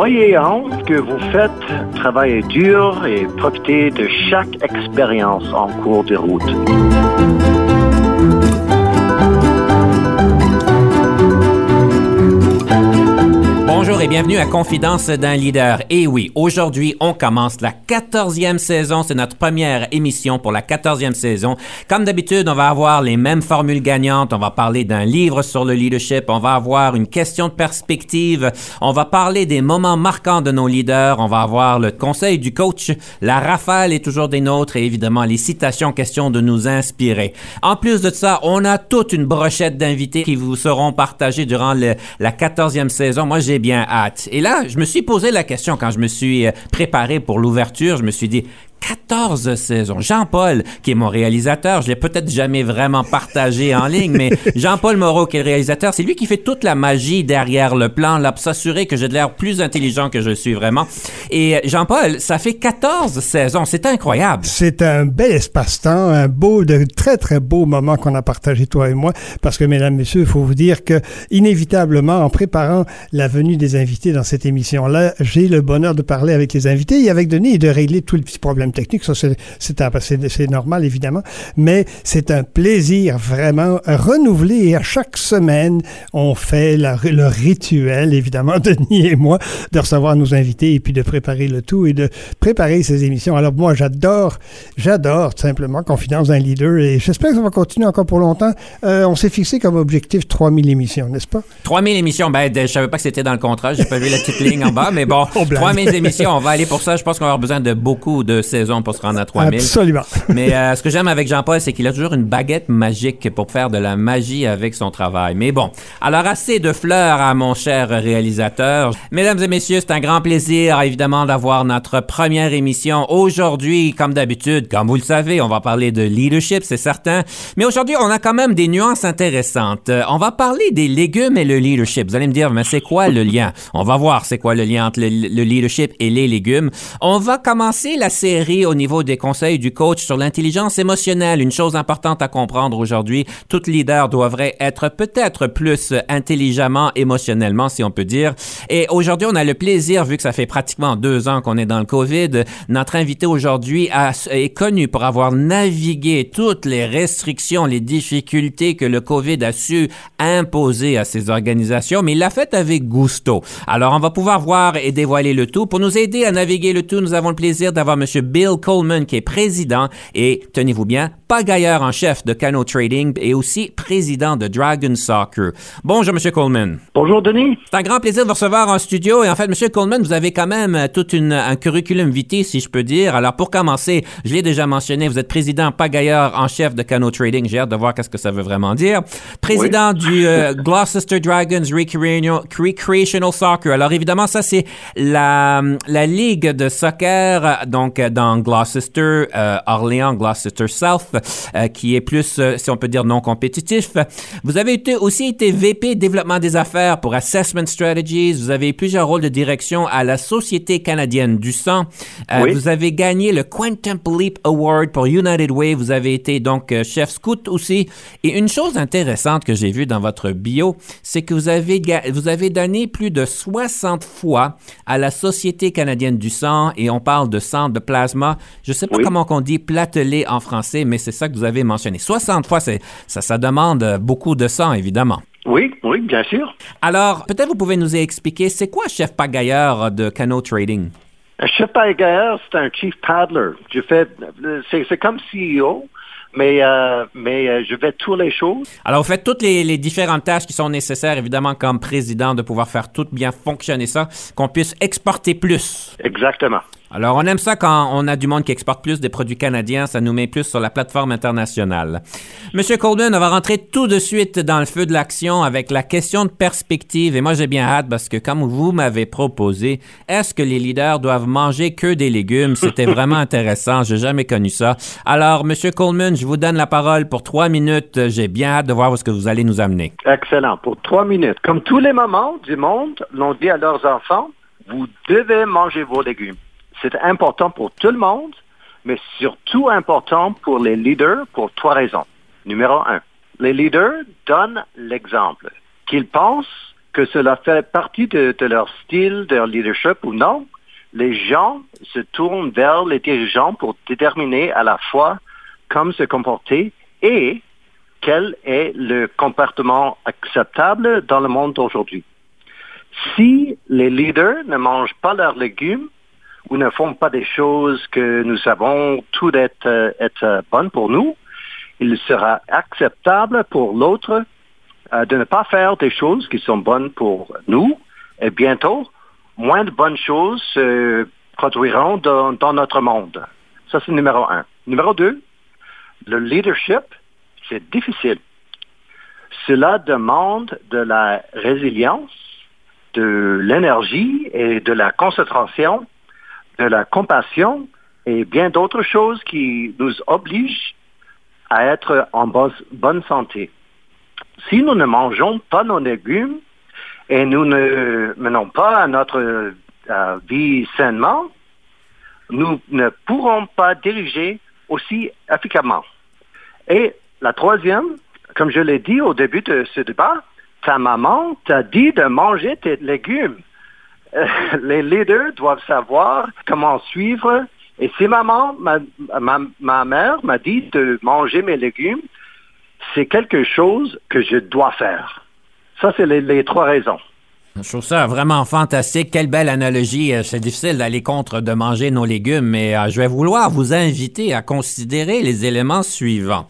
Croyez en que vous faites, travaillez dur et profitez de chaque expérience en cours de route. Bonjour et bienvenue à Confidence d'un leader. Et oui, aujourd'hui, on commence la quatorzième saison. C'est notre première émission pour la quatorzième saison. Comme d'habitude, on va avoir les mêmes formules gagnantes. On va parler d'un livre sur le leadership. On va avoir une question de perspective. On va parler des moments marquants de nos leaders. On va avoir le conseil du coach. La rafale est toujours des nôtres et évidemment les citations question de nous inspirer. En plus de ça, on a toute une brochette d'invités qui vous seront partagés durant la quatorzième saison. Moi, j'ai bien Et là, je me suis posé la question quand je me suis euh, préparé pour l'ouverture. Je me suis dit, 14 saisons. Jean-Paul, qui est mon réalisateur, je l'ai peut-être jamais vraiment partagé en ligne, mais Jean-Paul Moreau, qui est le réalisateur, c'est lui qui fait toute la magie derrière le plan, là, pour s'assurer que j'ai de l'air plus intelligent que je suis vraiment. Et Jean-Paul, ça fait 14 saisons. C'est incroyable. C'est un bel espace-temps, un beau, de très, très beau moment qu'on a partagé, toi et moi, parce que, mesdames, messieurs, il faut vous dire que, inévitablement, en préparant la venue des invités dans cette émission-là, j'ai le bonheur de parler avec les invités et avec Denis et de régler tous les petits problèmes techniques. Ça, c'est normal, évidemment. Mais c'est un plaisir vraiment renouvelé. Et à chaque semaine, on fait la, le rituel, évidemment, Denis et moi, de recevoir nos invités et puis de préparer le tout et de préparer ces émissions. Alors, moi, j'adore, j'adore simplement Confidence d'un leader et j'espère que ça va continuer encore pour longtemps. Euh, on s'est fixé comme objectif 3000 émissions, n'est-ce pas? 3000 émissions. Ben, je savais pas que c'était dans le contrat. J'ai pas vu la petite ligne en bas, mais bon, 3000 émissions. On va aller pour ça. Je pense qu'on va avoir besoin de beaucoup de pour se rendre à 3000. Absolument. Mais euh, ce que j'aime avec Jean-Paul, c'est qu'il a toujours une baguette magique pour faire de la magie avec son travail. Mais bon, alors assez de fleurs à mon cher réalisateur. Mesdames et messieurs, c'est un grand plaisir, évidemment, d'avoir notre première émission aujourd'hui. Comme d'habitude, comme vous le savez, on va parler de leadership, c'est certain. Mais aujourd'hui, on a quand même des nuances intéressantes. Euh, on va parler des légumes et le leadership. Vous allez me dire, mais c'est quoi le lien? On va voir c'est quoi le lien entre le, le leadership et les légumes. On va commencer la série au niveau des conseils du coach sur l'intelligence émotionnelle. Une chose importante à comprendre aujourd'hui, tout leader devrait être peut-être plus intelligemment, émotionnellement, si on peut dire. Et aujourd'hui, on a le plaisir, vu que ça fait pratiquement deux ans qu'on est dans le COVID, notre invité aujourd'hui est connu pour avoir navigué toutes les restrictions, les difficultés que le COVID a su imposer à ces organisations, mais il l'a fait avec gusto. Alors, on va pouvoir voir et dévoiler le tout. Pour nous aider à naviguer le tout, nous avons le plaisir d'avoir M. Bill Coleman, qui est président et, tenez-vous bien, pagailleur en chef de Cano Trading et aussi président de Dragon Soccer. Bonjour, M. Coleman. Bonjour, Denis. C'est un grand plaisir de vous recevoir en studio. Et en fait, M. Coleman, vous avez quand même tout une, un curriculum vitae, si je peux dire. Alors, pour commencer, je l'ai déjà mentionné, vous êtes président pagailleur en chef de Cano Trading. J'ai hâte de voir qu'est-ce que ça veut vraiment dire. Président oui. du euh, Gloucester Dragons Recreational Soccer. Alors, évidemment, ça, c'est la, la ligue de soccer, donc, dans Gloucester, euh, Orléans, Gloucester South, euh, qui est plus, euh, si on peut dire, non compétitif. Vous avez été, aussi été VP développement des affaires pour Assessment Strategies. Vous avez eu plusieurs rôles de direction à la Société canadienne du sang. Oui. Vous avez gagné le Quantum Leap Award pour United Way. Vous avez été donc chef scout aussi. Et une chose intéressante que j'ai vue dans votre bio, c'est que vous avez, vous avez donné plus de 60 fois à la Société canadienne du sang et on parle de sang de plasma. Je ne sais pas oui. comment on dit platelet en français, mais c'est ça que vous avez mentionné. 60 fois, ça, ça demande beaucoup de sang, évidemment. Oui, oui, bien sûr. Alors, peut-être vous pouvez nous expliquer, c'est quoi chef pagailleur de Cano Trading? Un chef pagailleur, c'est un chief paddler. Je fais, c'est comme CEO, mais, euh, mais euh, je fais toutes les choses. Alors, vous faites toutes les, les, différentes tâches qui sont nécessaires, évidemment, comme président, de pouvoir faire tout bien fonctionner ça, qu'on puisse exporter plus. Exactement. Alors, on aime ça quand on a du monde qui exporte plus des produits canadiens, ça nous met plus sur la plateforme internationale. Monsieur Coleman, on va rentrer tout de suite dans le feu de l'action avec la question de perspective. Et moi, j'ai bien hâte parce que, comme vous m'avez proposé, est-ce que les leaders doivent manger que des légumes? C'était vraiment intéressant. J'ai jamais connu ça. Alors, Monsieur Coleman, je vous donne la parole pour trois minutes. J'ai bien hâte de voir ce que vous allez nous amener. Excellent. Pour trois minutes. Comme tous les mamans du monde l'ont dit à leurs enfants, vous devez manger vos légumes. C'est important pour tout le monde, mais surtout important pour les leaders pour trois raisons. Numéro un, les leaders donnent l'exemple. Qu'ils pensent que cela fait partie de, leur style, de leur leadership ou non, les gens se tournent vers les dirigeants pour déterminer à la fois comment se comporter et quel est le comportement acceptable dans le monde d'aujourd'hui. Si les leaders ne mangent pas leurs légumes, ou ne font pas des choses que nous savons tout être, euh, être bonnes pour nous, il sera acceptable pour l'autre euh, de ne pas faire des choses qui sont bonnes pour nous. Et bientôt, moins de bonnes choses se produiront dans, dans notre monde. Ça, c'est numéro un. Numéro deux, le leadership, c'est difficile. Cela demande de la résilience, de l'énergie et de la concentration de la compassion et bien d'autres choses qui nous obligent à être en bonne santé. Si nous ne mangeons pas nos légumes et nous ne menons pas notre vie sainement, nous ne pourrons pas diriger aussi efficacement. Et la troisième, comme je l'ai dit au début de ce débat, ta maman t'a dit de manger tes légumes. Les leaders doivent savoir comment suivre. Et si maman, ma, ma, mère m'a dit de manger mes légumes, c'est quelque chose que je dois faire. Ça, c'est les, trois raisons. Je trouve ça vraiment fantastique. Quelle belle analogie. Euh, c'est difficile d'aller contre de manger nos légumes, mais euh, je vais vouloir vous inviter à considérer les éléments suivants.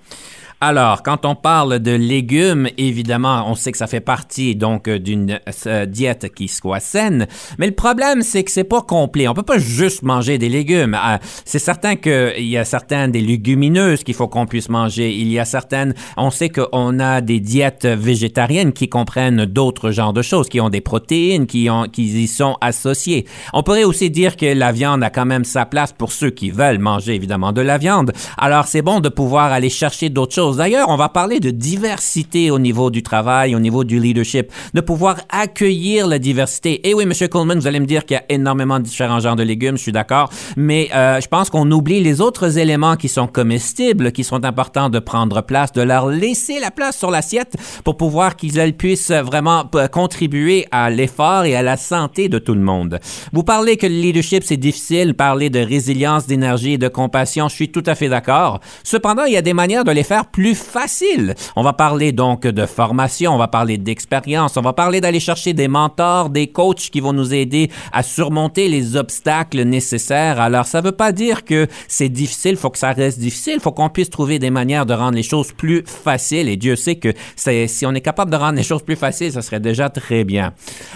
Alors, quand on parle de légumes, évidemment, on sait que ça fait partie donc d'une euh, diète qui soit saine, mais le problème c'est que c'est pas complet. On peut pas juste manger des légumes. Ah, c'est certain qu'il y a certaines des légumineuses qu'il faut qu'on puisse manger. Il y a certaines, on sait qu'on a des diètes végétariennes qui comprennent d'autres genres de choses, qui ont des protéines, qui ont, qui y sont associées. On pourrait aussi dire que la viande a quand même sa place pour ceux qui veulent manger évidemment de la viande. Alors c'est bon de pouvoir aller chercher d'autres choses D'ailleurs, on va parler de diversité au niveau du travail, au niveau du leadership, de pouvoir accueillir la diversité. Et oui, Monsieur Coleman, vous allez me dire qu'il y a énormément de différents genres de légumes, je suis d'accord, mais euh, je pense qu'on oublie les autres éléments qui sont comestibles, qui sont importants de prendre place, de leur laisser la place sur l'assiette pour pouvoir qu'ils puissent vraiment contribuer à l'effort et à la santé de tout le monde. Vous parlez que le leadership, c'est difficile, parler de résilience, d'énergie et de compassion, je suis tout à fait d'accord. Cependant, il y a des manières de les faire plus plus facile. On va parler donc de formation, on va parler d'expérience, on va parler d'aller chercher des mentors, des coachs qui vont nous aider à surmonter les obstacles nécessaires. Alors, ça ne veut pas dire que c'est difficile, il faut que ça reste difficile, il faut qu'on puisse trouver des manières de rendre les choses plus faciles. Et Dieu sait que si on est capable de rendre les choses plus faciles, ça serait déjà très bien.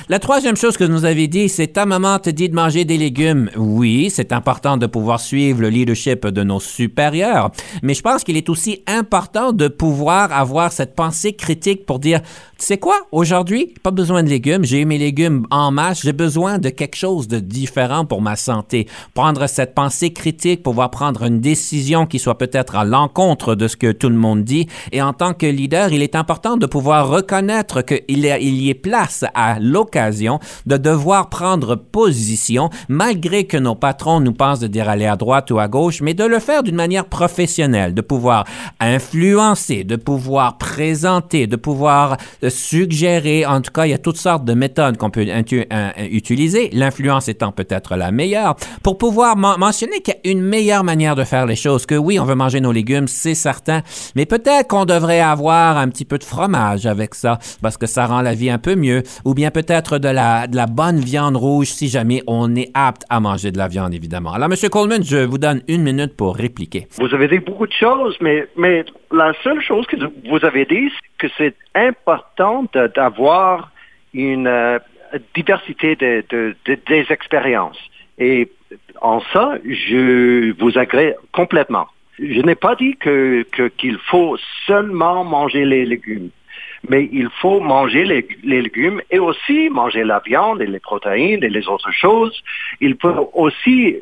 La troisième chose que vous avez dit, c'est ta maman te dit de manger des légumes. Oui, c'est important de pouvoir suivre le leadership de nos supérieurs, mais je pense qu'il est aussi important de pouvoir avoir cette pensée critique pour dire, tu sais quoi, aujourd'hui, pas besoin de légumes, j'ai mes légumes en masse, j'ai besoin de quelque chose de différent pour ma santé. Prendre cette pensée critique, pouvoir prendre une décision qui soit peut-être à l'encontre de ce que tout le monde dit. Et en tant que leader, il est important de pouvoir reconnaître qu'il il y ait place à l'occasion de devoir prendre position, malgré que nos patrons nous pensent de dire aller à droite ou à gauche, mais de le faire d'une manière professionnelle, de pouvoir influencer de pouvoir présenter, de pouvoir euh, suggérer. En tout cas, il y a toutes sortes de méthodes qu'on peut utiliser, l'influence étant peut-être la meilleure, pour pouvoir mentionner qu'il y a une meilleure manière de faire les choses. Que oui, on veut manger nos légumes, c'est certain, mais peut-être qu'on devrait avoir un petit peu de fromage avec ça, parce que ça rend la vie un peu mieux, ou bien peut-être de la, bonne viande rouge si jamais on est apte à manger de la viande, évidemment. Alors, M. Coleman, je vous donne une minute pour répliquer. Vous avez dit beaucoup de choses, mais la seule chose que vous avez dit, c'est que c'est important d'avoir une euh, diversité de, des expériences. Et en ça, je vous agrée complètement. Je n'ai pas dit que qu'il faut seulement manger les légumes mais il faut manger les, légumes et aussi manger la viande et les protéines et les autres choses. Il faut aussi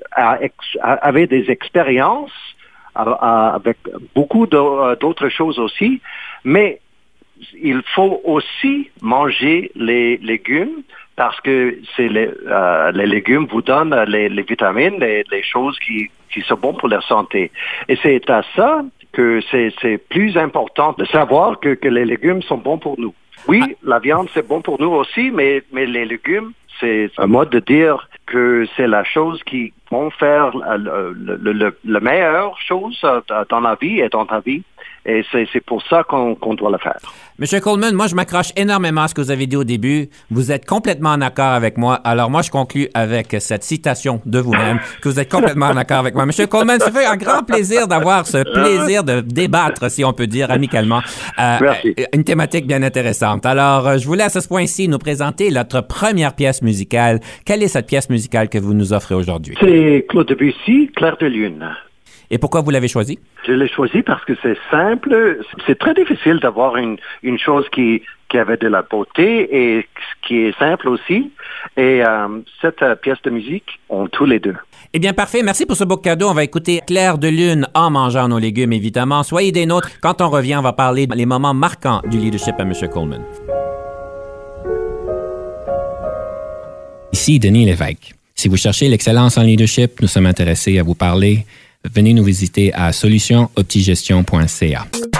avoir des expériences avec beaucoup d'autres choses aussi, mais il faut aussi manger les légumes parce que c'est les, euh, les, légumes vous donnent les, vitamines, les, les, choses qui, qui sont bonnes pour la santé. Et c'est à ça que c'est plus important de savoir que, que, les légumes sont bons pour nous. Oui, ah. la viande, c'est bon pour nous aussi, mais, mais les légumes, c'est un mode de dire que c'est la chose qui vont faire le, le, le, le meilleure chose dans la vie et dans ta vie. Et c'est pour ça qu'on doit le faire. Monsieur Coleman, moi, je m'accroche énormément à ce que vous avez dit au début. Vous êtes complètement en accord avec moi. Alors, moi, je conclue avec cette citation de vous-même, que vous êtes complètement en accord avec moi. Monsieur Coleman, ça fait un grand plaisir d'avoir ce plaisir de débattre, si on peut dire, amicalement. Euh, Merci. Une thématique bien intéressante. Alors, euh, je vous laisse à ce point-ci nous présenter notre première pièce musicale. Quelle est cette pièce musicale que vous nous offrez aujourd'hui? C'est Claude Debussy, Claire de Lune. Et pourquoi vous l'avez choisi? Je l'ai choisi parce que c'est simple. C'est très difficile d'avoir une, une chose qui, qui avait de la beauté et qui est simple aussi. Et euh, cette euh, pièce de musique, ont tous les deux. Eh bien, parfait. Merci pour ce beau cadeau. On va écouter Claire de Lune en mangeant nos légumes, évidemment. Soyez des nôtres. Quand on revient, on va parler des moments marquants du leadership à M. Coleman. Ici Denis Lévesque. Si vous cherchez l'excellence en leadership, nous sommes intéressés à vous parler venez nous visiter à solutionoptigestion.ca.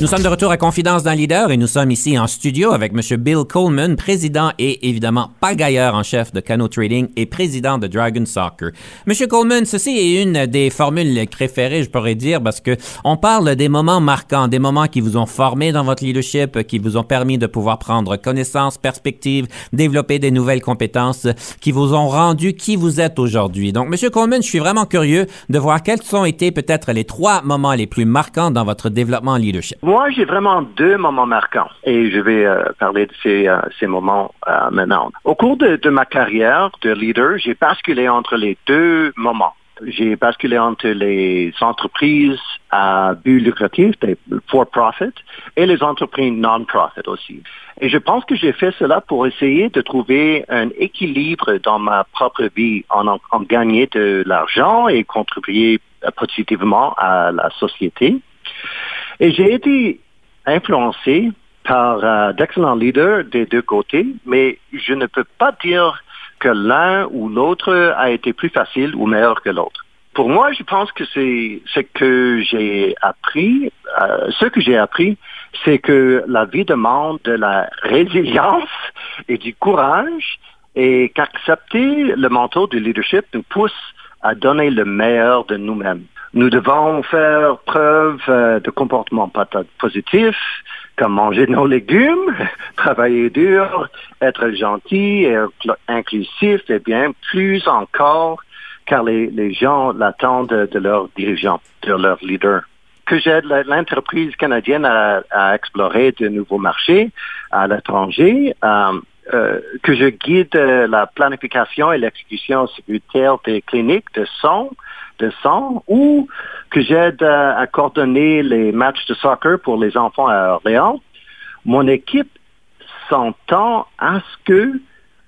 Nous sommes de retour à Confidence d'un leader et nous sommes ici en studio avec M. Bill Coleman, président et évidemment pagailleur en chef de Cano Trading et président de Dragon Soccer. M. Coleman, ceci est une des formules préférées, je pourrais dire, parce que on parle des moments marquants, des moments qui vous ont formé dans votre leadership, qui vous ont permis de pouvoir prendre connaissance, perspective, développer des nouvelles compétences, qui vous ont rendu qui vous êtes aujourd'hui. Donc, M. Coleman, je suis vraiment curieux de voir quels ont été peut-être les trois moments les plus marquants dans votre développement en leadership. Moi, j'ai vraiment deux moments marquants et je vais euh, parler de ces, euh, moments euh, maintenant. Au cours de, ma carrière de leader, j'ai basculé entre les deux moments. J'ai basculé entre les entreprises à but lucratif, des for-profit, et les entreprises non-profit aussi. Et je pense que j'ai fait cela pour essayer de trouver un équilibre dans ma propre vie en, en, en de l'argent et contribuer positivement à la société. Et j'ai été influencé par euh, d'excellents leaders des deux côtés, mais je ne peux pas dire que l'un ou l'autre a été plus facile ou meilleur que l'autre. Pour moi, je pense que c'est ce que j'ai appris. Euh, ce que j'ai appris, c'est que la vie demande de la résilience et du courage et qu'accepter le manteau du leadership nous pousse à donner le meilleur de nous-mêmes. Nous devons faire preuve euh, de comportement positif, comme manger nos légumes, travailler dur, être gentil et inclusif, et bien plus encore, car les, gens l'attendent de, leurs dirigeants, de leurs leaders. Que j'aide l'entreprise canadienne à, à, explorer de nouveaux marchés à l'étranger, euh, euh, que je guide la planification et l'exécution sécuritaire des cliniques de son, ou que j'aide à, coordonner les matchs de soccer pour les enfants à Orléans, mon équipe s'entend à ce que,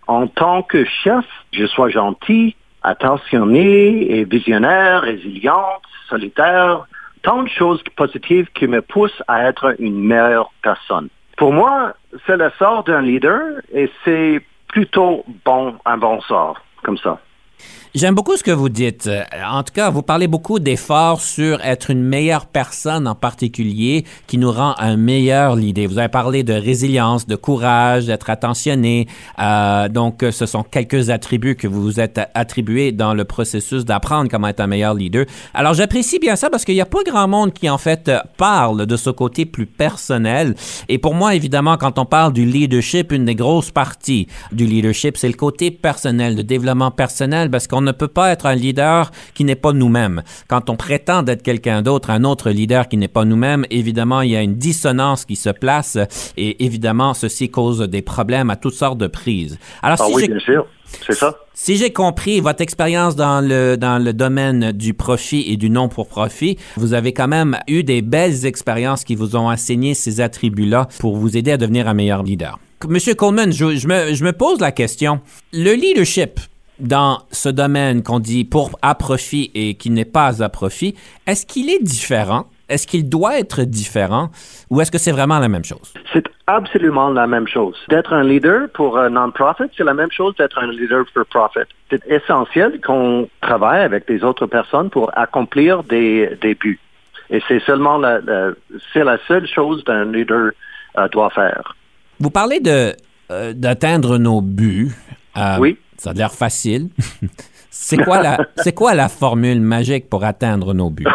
en tant que chef, je sois gentil, attentionné et visionnaire, résiliente, solitaire, tant de choses positives qui me poussent à être une meilleure personne. Pour moi, c'est le sort d'un leader et c'est plutôt bon, un bon sort, comme ça. J'aime beaucoup ce que vous dites. En tout cas, vous parlez beaucoup d'efforts sur être une meilleure personne en particulier qui nous rend un meilleur leader. Vous avez parlé de résilience, de courage, d'être attentionné. Euh, donc, ce sont quelques attributs que vous vous êtes attribués dans le processus d'apprendre comment être un meilleur leader. Alors, j'apprécie bien ça parce qu'il n'y a pas grand monde qui, en fait, parle de ce côté plus personnel. Et pour moi, évidemment, quand on parle du leadership, une des grosses parties du leadership, c'est le côté personnel, de développement personnel parce qu'on ne peut pas être un leader qui n'est pas nous-mêmes. Quand on prétend être quelqu'un d'autre, un autre leader qui n'est pas nous-mêmes, évidemment, il y a une dissonance qui se place et évidemment, ceci cause des problèmes à toutes sortes de prises. Alors, ah oui, bien sûr. C'est ça. Si j'ai compris votre expérience dans le, dans le domaine du profit et du non pour profit, vous avez quand même eu des belles expériences qui vous ont enseigné ces attributs-là pour vous aider à devenir un meilleur leader. Monsieur Coleman, je, me, je me pose la question. Le leadership, dans ce domaine qu'on dit pour à profit et qui n'est pas à profit, est-ce qu'il est différent? Est-ce qu'il doit être différent? Ou est-ce que c'est vraiment la même chose? C'est absolument la même chose. D'être un leader pour un non-profit, c'est la même chose d'être un leader pour profit. C'est essentiel qu'on travaille avec des autres personnes pour accomplir des, des buts. Et c'est seulement la, c'est la seule chose qu'un leader euh, doit faire. Vous parlez de euh, d'atteindre nos buts. Euh, oui. Ça a l'air facile. c'est quoi la c'est quoi la formule magique pour atteindre nos buts?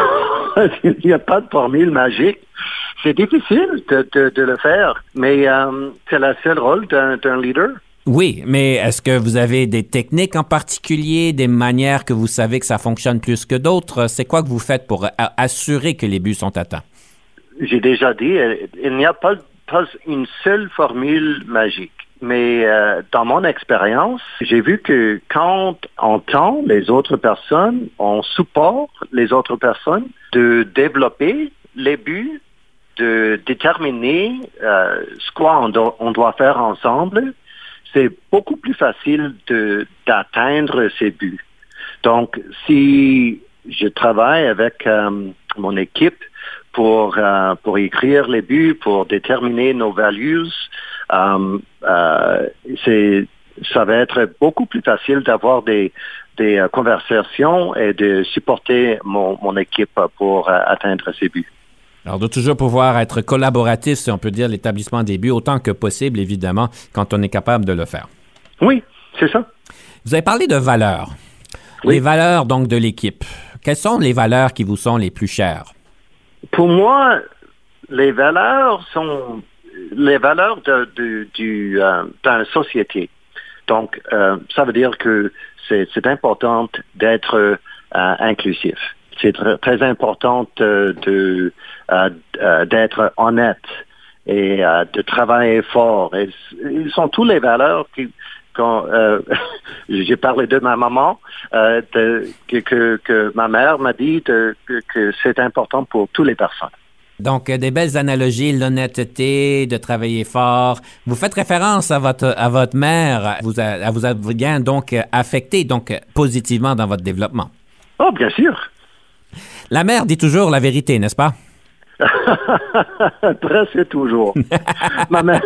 Il n'y a pas de formule magique. C'est difficile de, le faire, mais euh, c'est le seul rôle d'un leader. Oui, mais est-ce que vous avez des techniques en particulier, des manières que vous savez que ça fonctionne plus que d'autres? C'est quoi que vous faites pour assurer que les buts sont atteints? J'ai déjà dit, euh, il n'y a pas, pas une seule formule magique. Mais euh, dans mon expérience, j'ai vu que quand on tend les autres personnes, on supporte les autres personnes de développer les buts, de déterminer euh, ce qu'on on doit faire ensemble, c'est beaucoup plus facile d'atteindre ces buts. Donc, si je travaille avec euh, mon équipe pour, euh, pour écrire les buts, pour déterminer nos values, c'est ça va être beaucoup plus facile d'avoir des, des euh, conversations et de supporter mon, mon équipe pour atteindre ses buts. Alors, de toujours pouvoir être collaboratif, si on peut dire, l'établissement des buts, autant que possible, évidemment, quand on est capable de le faire. Oui, c'est ça. Vous avez parlé de valeurs. Les valeurs, donc, de l'équipe. Quelles sont les valeurs qui vous sont les plus chères? Pour moi, les valeurs sont les valeurs de, euh, société. Donc, euh, ça veut dire que c'est important d'être euh, inclusif. C'est très, important de, d'être honnête et de travailler fort. Et, ils sont tous les valeurs qui, j'ai parlé de ma maman, que, ma mère m'a dit que, que c'est important pour toutes les personnes. Donc, euh, des belles analogies, l'honnêteté, de travailler fort. Vous faites référence à votre, à votre mère, vous a, vous a bien donc euh, affecté donc euh, positivement dans votre développement. Oh, bien sûr. La mère dit toujours la vérité, n'est-ce pas? Presque toujours. Ma mère.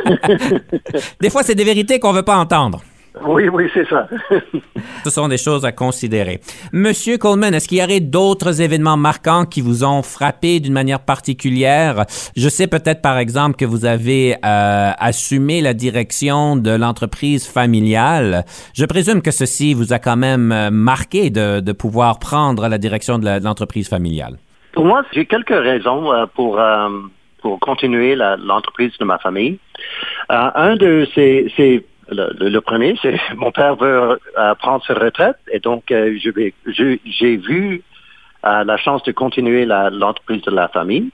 des fois, c'est des vérités qu'on ne veut pas entendre. Oui, oui, c'est ça. Ce sont des choses à considérer. Monsieur Coleman, est-ce qu'il y aurait d'autres événements marquants qui vous ont frappé d'une manière particulière? Je sais peut-être, par exemple, que vous avez euh, assumé la direction de l'entreprise familiale. Je présume que ceci vous a quand même euh, marqué de, pouvoir prendre la direction de l'entreprise familiale. Pour moi, j'ai quelques raisons euh, pour pour continuer l'entreprise de ma famille. un de ces, ces le, premier, c'est mon père veut euh, prendre sa retraite et donc euh, j'ai vu euh, la chance de continuer l'entreprise de la famille.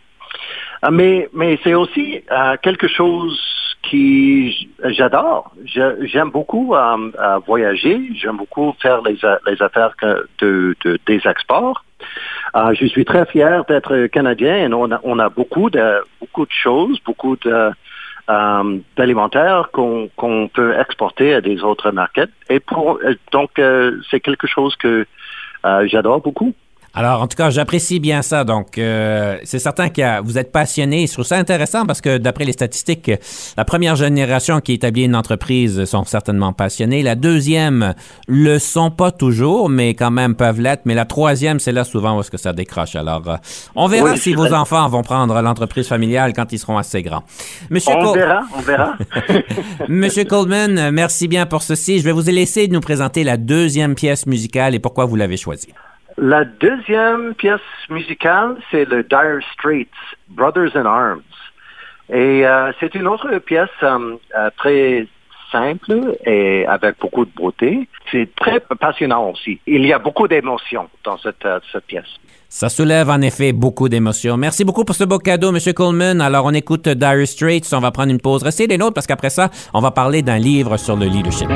mais mais c'est aussi quelque chose qui j'adore. J'aime beaucoup voyager, j'aime beaucoup faire les, les affaires de, de, des exports. je suis très fier d'être canadien et on a, on a beaucoup de beaucoup de choses, beaucoup de euh, qu'on peut exporter à des autres markets. Et pour, euh, donc, euh, c'est quelque chose que j'adore beaucoup. Alors, en tout cas, j'apprécie bien ça. Donc, euh, c'est certain que vous êtes passionné. Je trouve ça intéressant parce que, d'après les statistiques, la première génération qui établit une entreprise sont certainement passionnés. La deuxième le sont pas toujours, mais quand même peuvent l'être. Mais la troisième, c'est là souvent où est-ce que ça décroche. Alors, euh, on verra si vos enfants vont prendre l'entreprise familiale quand ils seront assez grands. Monsieur on verra, on verra. Monsieur Coleman, merci bien pour ceci. Je vais vous laisser nous présenter la deuxième pièce musicale et pourquoi vous l'avez choisie. La deuxième pièce musicale, c'est le Dire Straits, Brothers in Arms. Et euh, c'est une autre pièce euh, euh, très simple et avec beaucoup de beauté. C'est très passionnant aussi. Il y a beaucoup d'émotions dans cette, pièce. Ça soulève en effet beaucoup d'émotions. Merci beaucoup pour ce beau cadeau, M. Coleman. Alors, on écoute Dire Straits. On va prendre une pause. Restez des nôtres parce qu'après ça, on va parler d'un livre sur le leadership.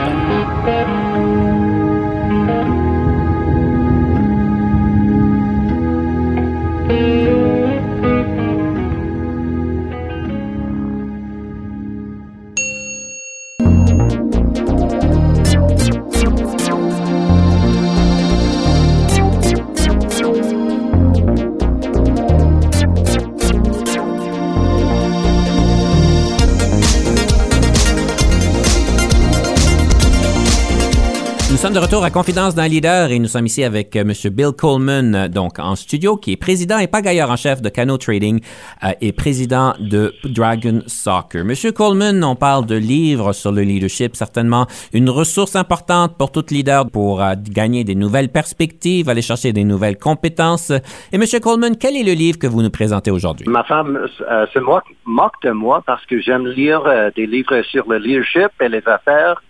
De retour à Confidence d'un leader et nous sommes ici avec euh, M. Bill Coleman, euh, donc en studio, qui est président et pagailleur en chef de Cano Trading euh, et président de Dragon Soccer. Monsieur Coleman, on parle de livres sur le leadership, certainement une ressource importante pour tout leader pour gagner des nouvelles perspectives, aller chercher des nouvelles compétences. Et Monsieur Coleman, quel est le livre que vous nous présentez aujourd'hui? Ma femme se moque de moi parce que j'aime lire des livres sur le leadership et les affaires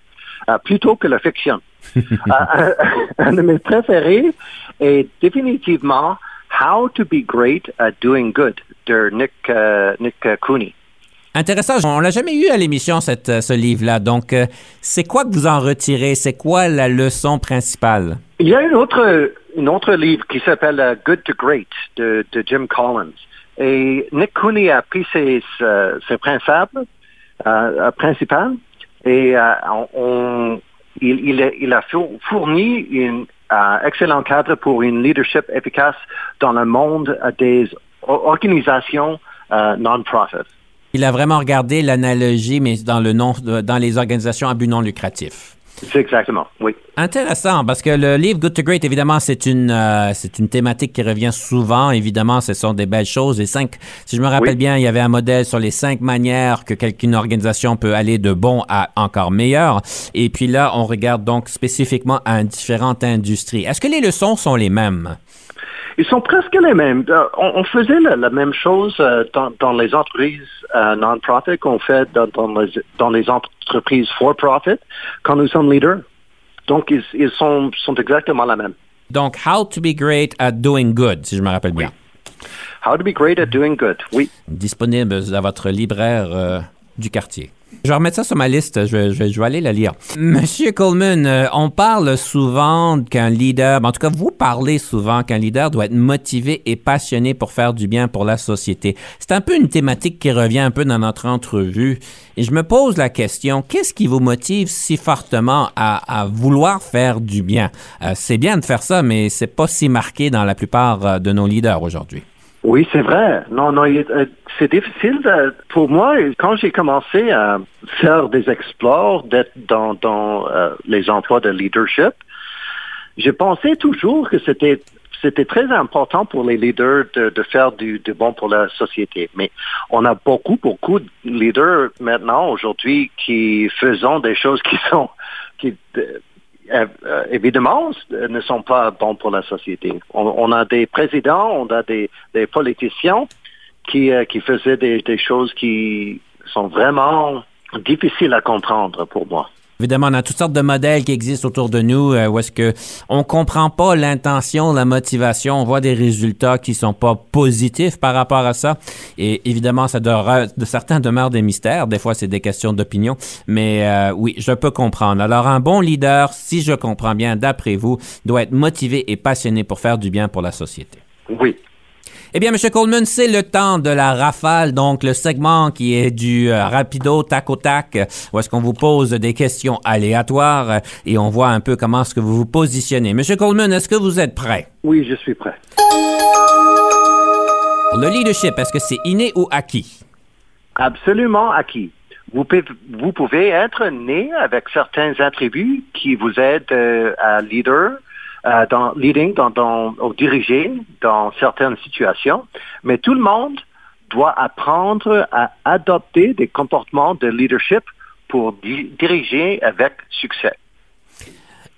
plutôt que la fiction. un, un, de mes préférés est définitivement How to be Great at Doing Good de Nick, uh, Nick Cooney. Intéressant. On l'a jamais eu à l'émission, ce livre-là. Donc, euh, c'est quoi que vous en retirez? C'est quoi la leçon principale? Il y a une autre, une autre livre qui s'appelle Good to Great de, de, Jim Collins. Et Nick Cooney a pris ses, ses principes, euh, principales et euh, on, il, a fourni un excellent cadre pour une leadership efficace dans le monde des organisations euh, non-profit. Il a vraiment regardé l'analogie, mais dans, les organisations à but non lucratif. C'est exactement, oui. Intéressant, parce que le livre Good to Great, évidemment, c'est une, euh, c'est une thématique qui revient souvent. Évidemment, ce sont des belles choses. Les cinq, si je me rappelle bien, il y avait un modèle sur les cinq manières que quelqu'une organisation peut aller de bon à encore meilleur. Et puis là, on regarde donc spécifiquement à différentes industries. Est-ce que les leçons sont les mêmes? Ils sont presque les mêmes. Euh, on, faisait la, même chose euh, dans, les entreprises euh, non-profit qu'on fait dans, les, entreprises for-profit quand nous sommes leaders. Donc, ils, sont, exactement la même. Donc, How to be great at doing good, si je me rappelle bien. How to be great at doing good, oui. Disponible à votre libraire du quartier. Je vais remettre ça sur ma liste, je vais, aller la lire. Monsieur Coleman, euh, on parle souvent qu'un leader, en tout cas vous parlez souvent qu'un leader doit être motivé et passionné pour faire du bien pour la société. C'est un peu une thématique qui revient un peu dans notre entrevue. Et je me pose la question, qu'est-ce qui vous motive si fortement à, vouloir faire du bien? Euh, c'est bien de faire ça, mais c'est pas si marqué dans la plupart euh, de nos leaders aujourd'hui. Oui, c'est vrai. Non, non, euh, c'est difficile pour moi. Quand j'ai commencé à faire des exploits, d'être dans, dans euh, les emplois de leadership, j'ai pensé toujours que c'était c'était très important pour les leaders de, de faire du, du, bon pour la société. Mais on a beaucoup, beaucoup de leaders maintenant, aujourd'hui, qui faisant des choses qui sont qui évidemment, ne sont pas bons pour la société. On, a des présidents, on a des, politiciens qui, euh, qui faisaient des choses qui sont vraiment difficiles à comprendre pour moi. Évidemment, on a toutes sortes de modèles qui existent autour de nous euh, où est-ce que on comprend pas l'intention, la motivation, on voit des résultats qui sont pas positifs par rapport à ça. Et évidemment, ça de certains demeurent des mystères. Des fois, c'est des questions d'opinion. Mais euh, oui, je peux comprendre. Alors, un bon leader, si je comprends bien, d'après vous, doit être motivé et passionné pour faire du bien pour la société. Oui, eh bien, M. Coleman, c'est le temps de la rafale, donc le segment qui est du euh, rapido tac au tac, où est-ce qu'on vous pose des questions aléatoires euh, et on voit un peu comment est-ce que vous vous positionnez. M. Coleman, est-ce que vous êtes prêt? Oui, je suis prêt. Le leadership, est-ce que c'est inné ou acquis? Absolument acquis. Vous pouvez, vous pouvez être né avec certains attributs qui vous aident euh, à leader, euh, dans leading, dans, diriger dans certaines situations, mais tout le monde doit apprendre à adopter des comportements de leadership pour diriger avec succès.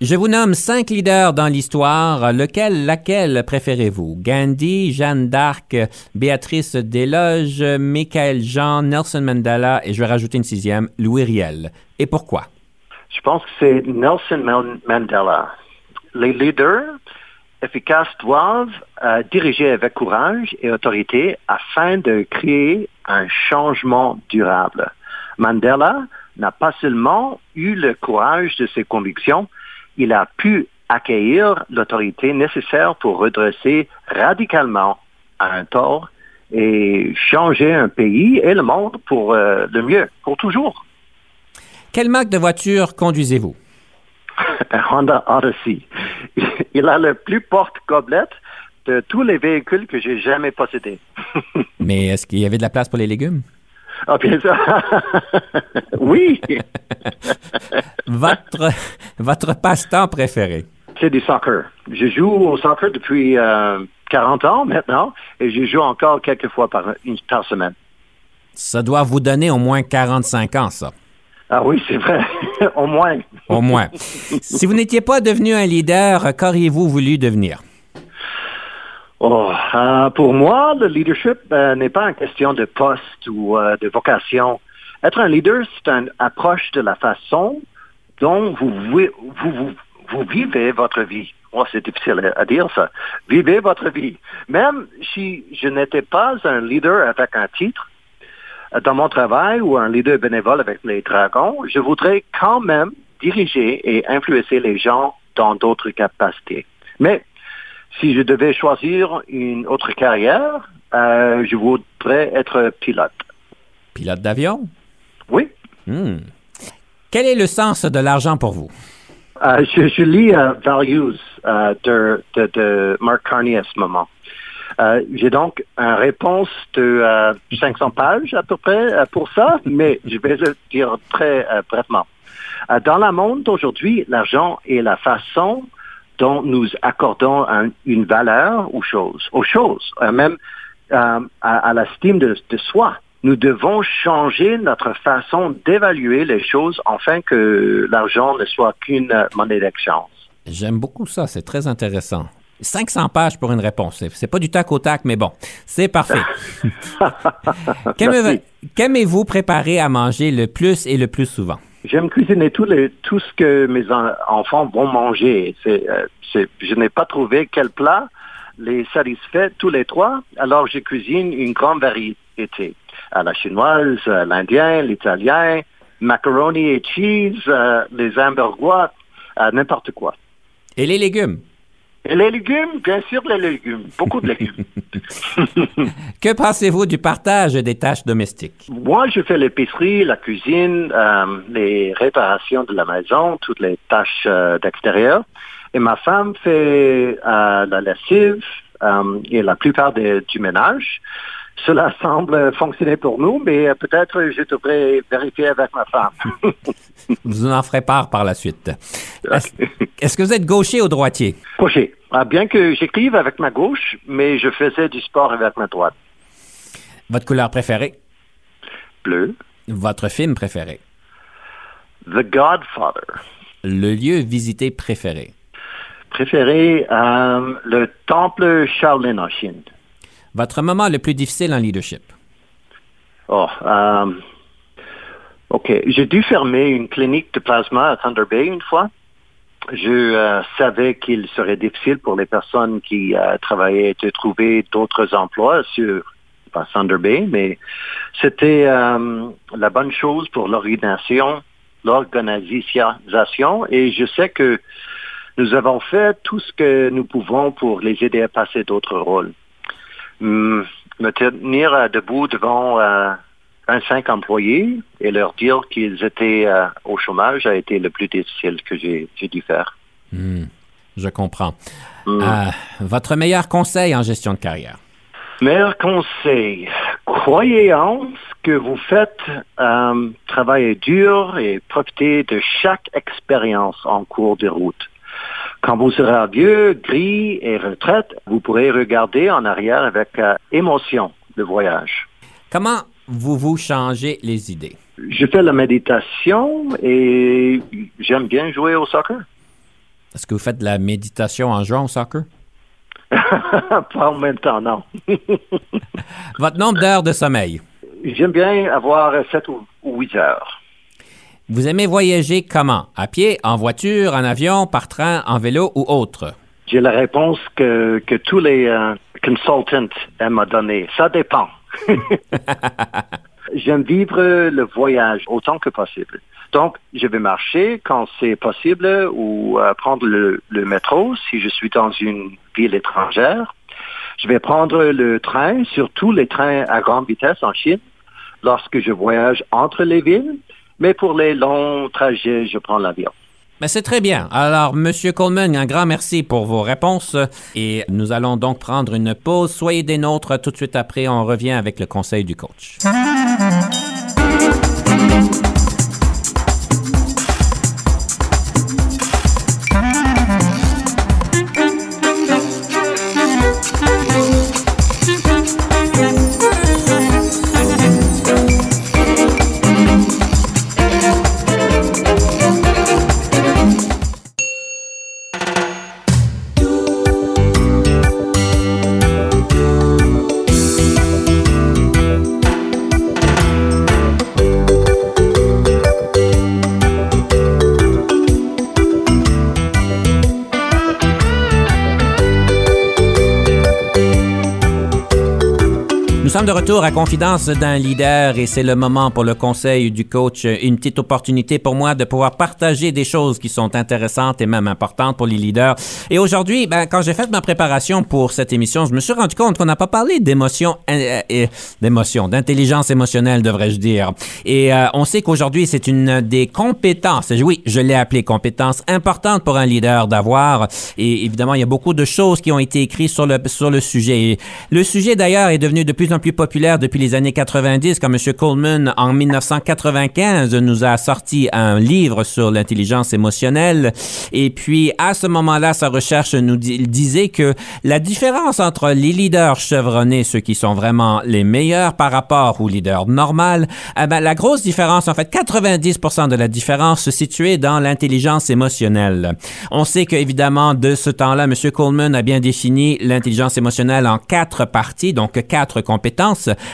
Je vous nomme cinq leaders dans l'histoire. Lequel, laquelle préférez-vous? Gandhi, Jeanne d'Arc, Béatrice Desloges, Michael Jean, Nelson Mandela et je vais rajouter une sixième, Louis Riel. Et pourquoi? Je pense que c'est Nelson Mandela. Les leaders efficaces doivent euh, diriger avec courage et autorité afin de créer un changement durable. Mandela n'a pas seulement eu le courage de ses convictions, il a pu accueillir l'autorité nécessaire pour redresser radicalement un tort et changer un pays et le monde pour euh, le mieux, pour toujours. Quelle marque de voiture conduisez-vous? Honda Odyssey. Il a le plus porte-gobelet de tous les véhicules que j'ai jamais possédés. Mais est-ce qu'il y avait de la place pour les légumes? Ah, bien sûr. oui. votre votre passe-temps préféré? C'est du soccer. Je joue au soccer depuis 40 euh, ans maintenant et je joue encore quelques fois par, par semaine. Ça doit vous donner au moins 45 ans, ça. Ah oui, c'est vrai. au moins. au moins. Si vous n'étiez pas devenu un leader, qu'auriez-vous voulu devenir? Oh, euh, pour moi, le leadership euh, n'est pas une question de poste ou euh, de vocation. Être un leader, c'est une approche de la façon dont vous, vous, vous, vivez votre vie. Oh, c'est difficile à dire ça. Vivez votre vie. Même si je n'étais pas un leader avec un titre, dans mon travail ou un leader bénévole avec les dragons, je voudrais quand même diriger et influencer les gens dans d'autres capacités. Mais si je devais choisir une autre carrière, euh, je voudrais être pilote. Pilote d'avion? Oui. Hmm. Quel est le sens de l'argent pour vous? Euh, je, lis euh, Values de, de, Mark Carney à ce moment. J'ai donc une réponse de 500 pages à peu près pour ça, mais je vais le dire très brièvement. dans le monde d'aujourd'hui, l'argent est la façon dont nous accordons une valeur aux choses, aux choses, euh, même euh, à, l'estime de, soi. Nous devons changer notre façon d'évaluer les choses afin que l'argent ne soit qu'une monnaie d'exchange. J'aime beaucoup ça, c'est très intéressant. 500 pages pour une réponse. C'est pas du tac au tac, mais bon, c'est parfait. Qu'aimez-vous préparer à manger le plus et le plus souvent? J'aime cuisiner tout, les, tout ce que mes enfants vont manger. Euh, c'est, je n'ai pas trouvé quel plat les satisfait tous les trois, alors je cuisine une grande variété. À la chinoise, l'indien, l'italien, macaroni et cheese, euh, les hamburgers, n'importe quoi. Et les légumes? Et les légumes, bien sûr, les légumes. Beaucoup de légumes. que pensez-vous du partage des tâches domestiques? Moi, je fais l'épicerie, la cuisine, euh, les réparations de la maison, toutes les tâches euh, d'extérieur. Et ma femme fait euh, la lessive et la plupart du ménage. Cela semble fonctionner pour nous, mais peut-être je devrais vérifier avec ma femme. vous en ferez part par la suite. Est-ce que vous êtes gaucher ou droitier? Gaucher. Ah, bien que j'écrive avec ma gauche, mais je faisais du sport avec ma droite. Votre couleur préférée? Bleu. Votre film préféré? The Godfather. Le lieu visité préféré? Préféré, euh, le temple Shaolin en Chine. Votre moment le plus difficile en leadership? Oh, euh, OK. J'ai dû fermer une clinique de plasma à Thunder Bay une fois. Je euh, savais qu'il serait difficile pour les personnes qui euh, travaillaient de trouver d'autres emplois sur Thunder Bay, mais c'était la bonne chose pour l'organisation, l'organisation, et je sais que nous avons fait tout ce que nous pouvons pour les aider à passer d'autres rôles. Hmm, me tenir euh, debout devant 25 euh, employés et leur dire qu'ils étaient euh, au chômage a été le plus difficile que j'ai dû faire. Hmm, je comprends. Hmm. votre meilleur conseil en gestion de carrière? Meilleur conseil, croyez en ce que vous faites, travaillez dur et profitez de chaque expérience en cours de route. Quand vous serez vieux, gris et retraite, vous pourrez regarder en arrière avec euh, émotion le voyage. Comment vous vous changez les idées? Je fais la méditation et j'aime bien jouer au soccer. Est-ce que vous faites de la méditation en jouant au soccer? Pas en même temps, non. Votre nombre d'heures de sommeil? J'aime bien avoir 7 ou 8 heures. Vous aimez voyager comment? À pied, en voiture, en avion, par train, en vélo ou autre? J'ai la réponse que, que tous les euh, consultants m'ont donnée. Ça dépend. J'aime vivre le voyage autant que possible. Donc, je vais marcher quand c'est possible ou euh, prendre le, le, métro si je suis dans une ville étrangère. Je vais prendre le train, surtout les trains à grande vitesse en Chine, lorsque je voyage entre les villes. Mais pour les longs trajets, je prends l'avion. Mais c'est très bien. Alors, Monsieur Coleman, un grand merci pour vos réponses. Et nous allons donc prendre une pause. Soyez des nôtres. Tout de suite après, on revient avec le conseil du coach. De retour à Confidence d'un leader et c'est le moment pour le conseil du coach, une petite opportunité pour moi de pouvoir partager des choses qui sont intéressantes et même importantes pour les leaders. Et aujourd'hui, ben, quand j'ai fait ma préparation pour cette émission, je me suis rendu compte qu'on n'a pas parlé d'émotion, euh, euh, d'émotion, d'intelligence émotionnelle, devrais-je dire. Et euh, on sait qu'aujourd'hui, c'est une des compétences, oui, je l'ai appelé compétence importante pour un leader d'avoir. Et évidemment, il y a beaucoup de choses qui ont été écrites sur le, sur le sujet. le sujet, d'ailleurs, est devenu de plus en plus populaire depuis les années 90 quand M. Coleman, en 1995, nous a sorti un livre sur l'intelligence émotionnelle. Et puis, à ce moment-là, sa recherche nous disait que la différence entre les leaders chevronnés, ceux qui sont vraiment les meilleurs par rapport aux leaders normaux, eh ben, la grosse différence, en fait, 90% de la différence se situait dans l'intelligence émotionnelle. On sait qu'évidemment, de ce temps-là, M. Coleman a bien défini l'intelligence émotionnelle en quatre parties, donc quatre compétences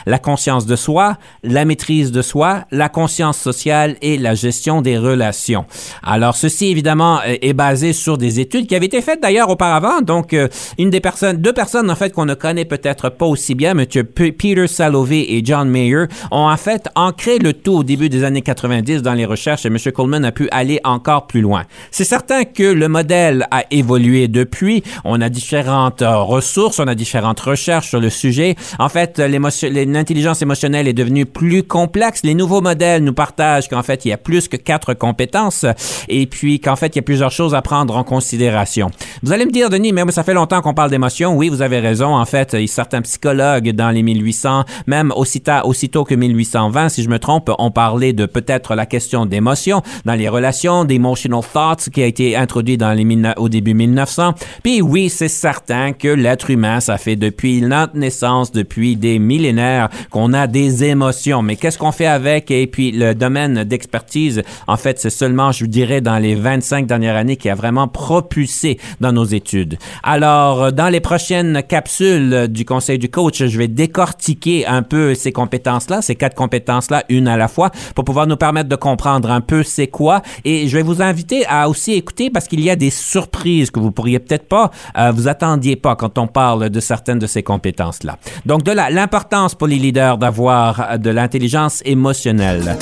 la conscience de soi, la maîtrise de soi, la conscience sociale et la gestion des relations. Alors, ceci, évidemment, euh, est basé sur des études qui avaient été faites d'ailleurs auparavant. Donc, euh, une des personnes, deux personnes, en fait, qu'on ne connaît peut-être pas aussi bien, M. Peter Salovey et John Mayer, ont en fait ancré le tout au début des années 90 dans les recherches et M. Coleman a pu aller encore plus loin. C'est certain que le modèle a évolué depuis. On a différentes euh, ressources, on a différentes recherches sur le sujet. En fait, l'intelligence émotionnelle est devenue plus complexe. Les nouveaux modèles nous partagent qu'en fait, il y a plus que quatre compétences et puis qu'en fait, il y a plusieurs choses à prendre en considération. Vous allez me dire, Denis, mais ça fait longtemps qu'on parle d'émotion. Oui, vous avez raison. En fait, certains psychologues dans les 1800, même aussitôt, aussitôt que 1820, si je me trompe, ont parlé de peut-être la question d'émotion dans les relations, d'emotional thoughts qui a été introduit dans les au début 1900. Puis oui, c'est certain que l'être humain, ça fait depuis notre naissance, depuis des millénaires qu'on a des émotions. Mais qu'est-ce qu'on fait avec? Et puis, le domaine d'expertise, en fait, c'est seulement, je dirais, dans les 25 dernières années qui a vraiment propulsé dans nos études. Alors, dans les prochaines capsules du Conseil du coach, je vais décortiquer un peu ces compétences-là, ces quatre compétences-là, une à la fois, pour pouvoir nous permettre de comprendre un peu c'est quoi. Et je vais vous inviter à aussi écouter parce qu'il y a des surprises que vous pourriez peut-être pas, euh, vous attendiez pas quand on parle de certaines de ces compétences-là. Donc, de la, l'importance pour les leaders d'avoir de l'intelligence émotionnelle.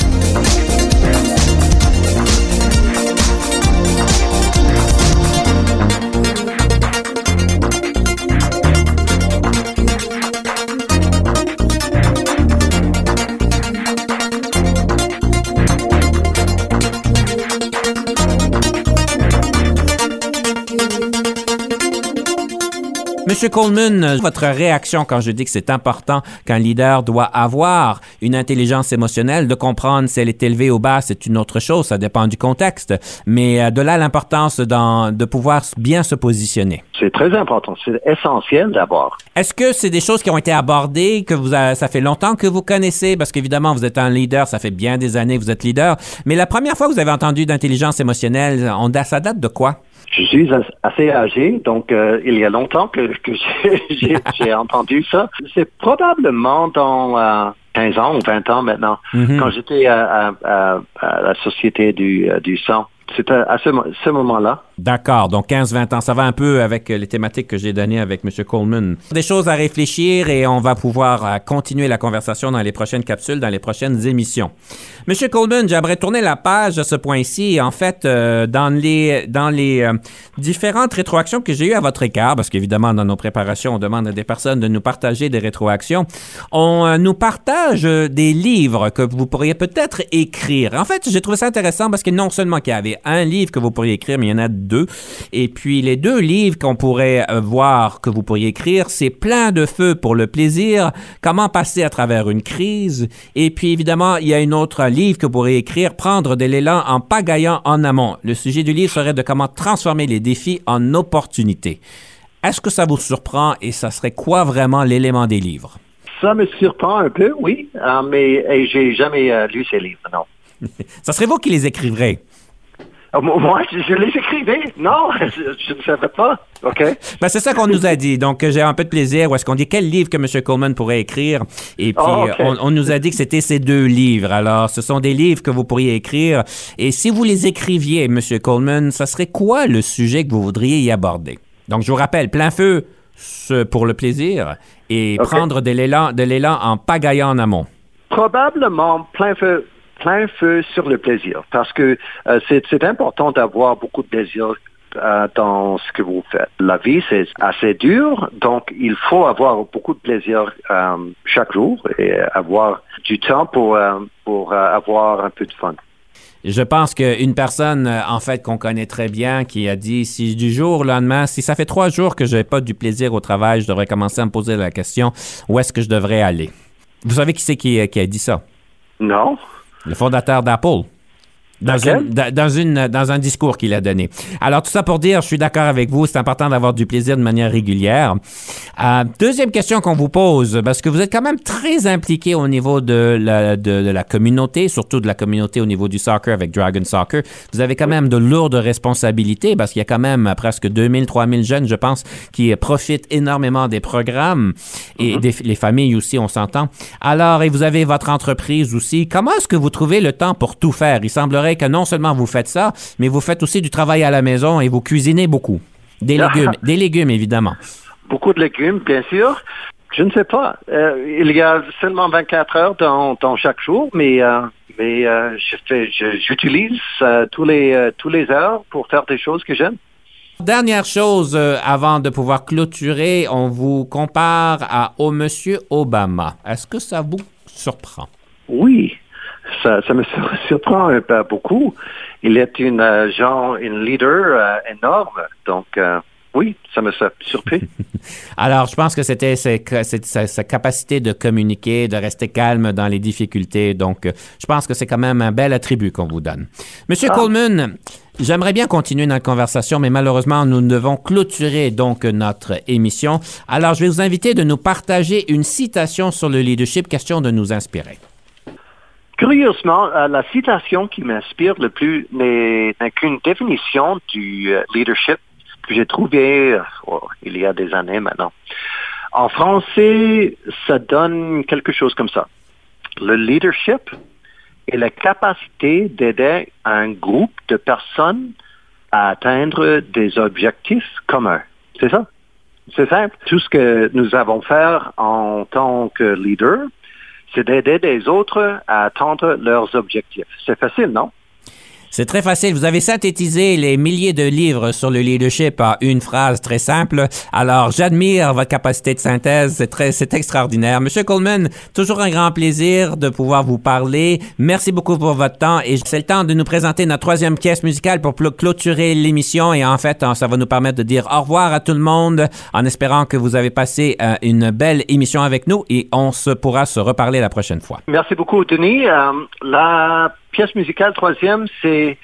Monsieur Coleman, votre réaction quand je dis que c'est important qu'un leader doit avoir une intelligence émotionnelle, de comprendre si elle est élevée ou basse, c'est une autre chose, ça dépend du contexte, mais euh, de là l'importance de pouvoir bien se positionner. C'est très important, c'est essentiel d'abord. Est-ce que c'est des choses qui ont été abordées, que vous ça fait longtemps que vous connaissez, parce qu'évidemment vous êtes un leader, ça fait bien des années que vous êtes leader, mais la première fois que vous avez entendu d'intelligence émotionnelle, on, ça date de quoi? Je suis assez âgé, donc euh, il y a longtemps que, que j'ai entendu ça. C'est probablement dans 15 ans ou 20 ans maintenant, Mhm. quand j'étais à, à- à- à la Société du, euh, du sang. C'était à ce, ce moment-là. D'accord, donc 15-20 ans, ça va un peu avec euh, les thématiques que j'ai données avec M. Coleman. Des choses à réfléchir et on va pouvoir euh, continuer la conversation dans les prochaines capsules, dans les prochaines émissions. M. Coleman, j'aimerais tourner la page à ce point-ci. En fait, euh, dans les, dans les euh, différentes rétroactions que j'ai eues à votre égard, parce qu'évidemment, dans nos préparations, on demande à des personnes de nous partager des rétroactions, on euh, nous partage des livres que vous pourriez peut-être écrire. En fait, j'ai trouvé ça intéressant parce que non seulement qu'il y avait un livre que vous pourriez écrire, mais il y en a deux. Et puis les deux livres qu'on pourrait euh, voir que vous pourriez écrire, c'est Plein de feu pour le plaisir, Comment passer à travers une crise. Et puis évidemment, il y a une autre livre que vous pourriez écrire, Prendre de l'élan en pagaillant en amont. Le sujet du livre serait de comment transformer les défis en opportunités. Est-ce que ça vous surprend et ça serait quoi vraiment l'élément des livres? Ça me surprend un peu, oui, euh, mais j'ai jamais euh, lu ces livres, non. Ça serait vous qui les écrivrez. Mo- Moi, je, je les écrivais. Non, je, je ne savais pas. OK? Ben, c'est ça qu'on nous a dit. Donc, j'ai un peu de plaisir. Où est-ce qu'on dit quel livre que M. Coleman pourrait écrire? Et puis, Ah, euh, on, on nous a dit que c'était ces deux livres. Alors, ce sont des livres que vous pourriez écrire. Et si vous les écriviez, M. Coleman, ça serait quoi le sujet que vous voudriez y aborder? Donc, je vous rappelle, plein feu pour le plaisir et prendre de l'élan, de l'élan en pagaillant en amont. Probablement plein feu, plein feu sur le plaisir, parce que euh, c'est important d'avoir beaucoup de plaisir euh, dans ce que vous faites. La vie, c'est assez dur, donc il faut avoir beaucoup de plaisir euh, chaque jour et avoir du temps pour, pour avoir un peu de fun. Je pense qu'une personne, en fait, qu'on connaît très bien, qui a dit si du jour au lendemain, si ça fait trois jours que je n'ai pas du plaisir au travail, je devrais commencer à me poser la question où est-ce que je devrais aller? Vous savez qui c'est qui, qui a dit ça? Non? Le fondateur d'Apple. Dans, une- dans, dans une, dans un discours qu'il a donné. Alors, tout ça pour dire, je suis d'accord avec vous, c'est important d'avoir du plaisir de manière régulière. Euh, deuxième question qu'on vous pose, parce que vous êtes quand même très impliqué au niveau de la, de, de la communauté, surtout de la communauté au niveau du soccer avec Dragon Soccer. Vous avez quand même de lourdes responsabilités, parce qu'il y a quand même presque 2000, 3000 jeunes, je pense, qui profitent énormément des programmes et des, les familles aussi, on s'entend. Alors, et vous avez votre entreprise aussi. Comment est-ce que vous trouvez le temps pour tout faire? Il semblerait que non seulement vous faites ça, mais vous faites aussi du travail à la maison et vous cuisinez beaucoup. Des légumes, des légumes, évidemment. Beaucoup de légumes, bien sûr. Je ne sais pas. Euh, il y a seulement 24 heures dans, dans chaque jour, mais, euh, mais euh, j'utilise euh, tous les euh, tous les heures pour faire des choses que j'aime. Dernière chose, avant de pouvoir clôturer, on vous compare à au monsieur Obama. Est-ce que ça vous surprend? Oui, ça, ça me sur- surprend un peu beaucoup. Il est une euh, genre, une leader euh, énorme, donc euh, oui, ça me sur- surpris. Alors, je pense que c'était sa, sa capacité de communiquer, de rester calme dans les difficultés. Donc, euh, je pense que c'est quand même un bel attribut qu'on vous donne. Monsieur Ah. Coleman, j'aimerais bien continuer notre conversation, mais malheureusement, nous devons clôturer donc notre émission. Alors, je vais vous inviter de nous partager une citation sur le leadership, question de nous inspirer. Curieusement, euh, la citation qui m'inspire le plus n'est qu'une définition du euh, leadership que j'ai trouvée euh, oh, il y a des années maintenant. En français, ça donne quelque chose comme ça. Le leadership est la capacité d'aider un groupe de personnes à atteindre des objectifs communs. C'est ça? C'est simple. Tout ce que nous avons faire en tant que leader, c'est d'aider les autres à atteindre leurs objectifs. C'est facile, non? C'est très facile. Vous avez synthétisé les milliers de livres sur le leadership en une phrase très simple. Alors, j'admire votre capacité de synthèse. C'est très, c'est extraordinaire. Monsieur Coleman, toujours un grand plaisir de pouvoir vous parler. Merci beaucoup pour votre temps et c'est le temps de nous présenter notre troisième pièce musicale pour clôturer l'émission et en fait, ça va nous permettre de dire au revoir à tout le monde en espérant que vous avez passé euh, une belle émission avec nous et on se pourra se reparler la prochaine fois. Merci beaucoup, Denis. Euh, pièce musicale troisième, c'est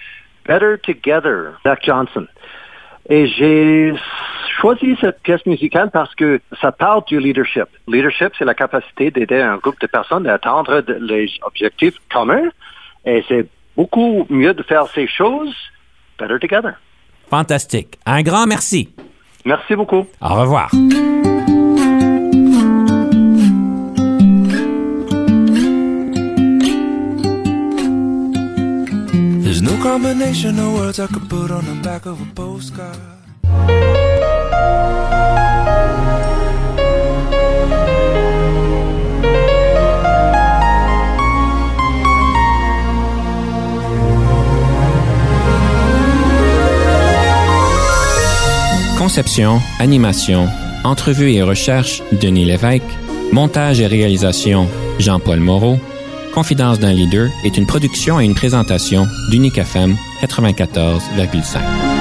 Better Together, Jack Johnson. Et j'ai choisi cette pièce musicale parce que ça parle du leadership. Leadership, c'est la capacité d'aider un groupe de personnes à atteindre les objectifs communs. Et c'est beaucoup mieux de faire ces choses better together. Fantastique. Un grand merci. Merci beaucoup. Au revoir. No combination of words I could put on the back of a postcard. Conception, animation, entrevue et recherche, Denis Lévesque. Montage et réalisation, Jean-Paul Moreau. Confidence d'un leader est une production et une présentation d'Unique FM 94,5.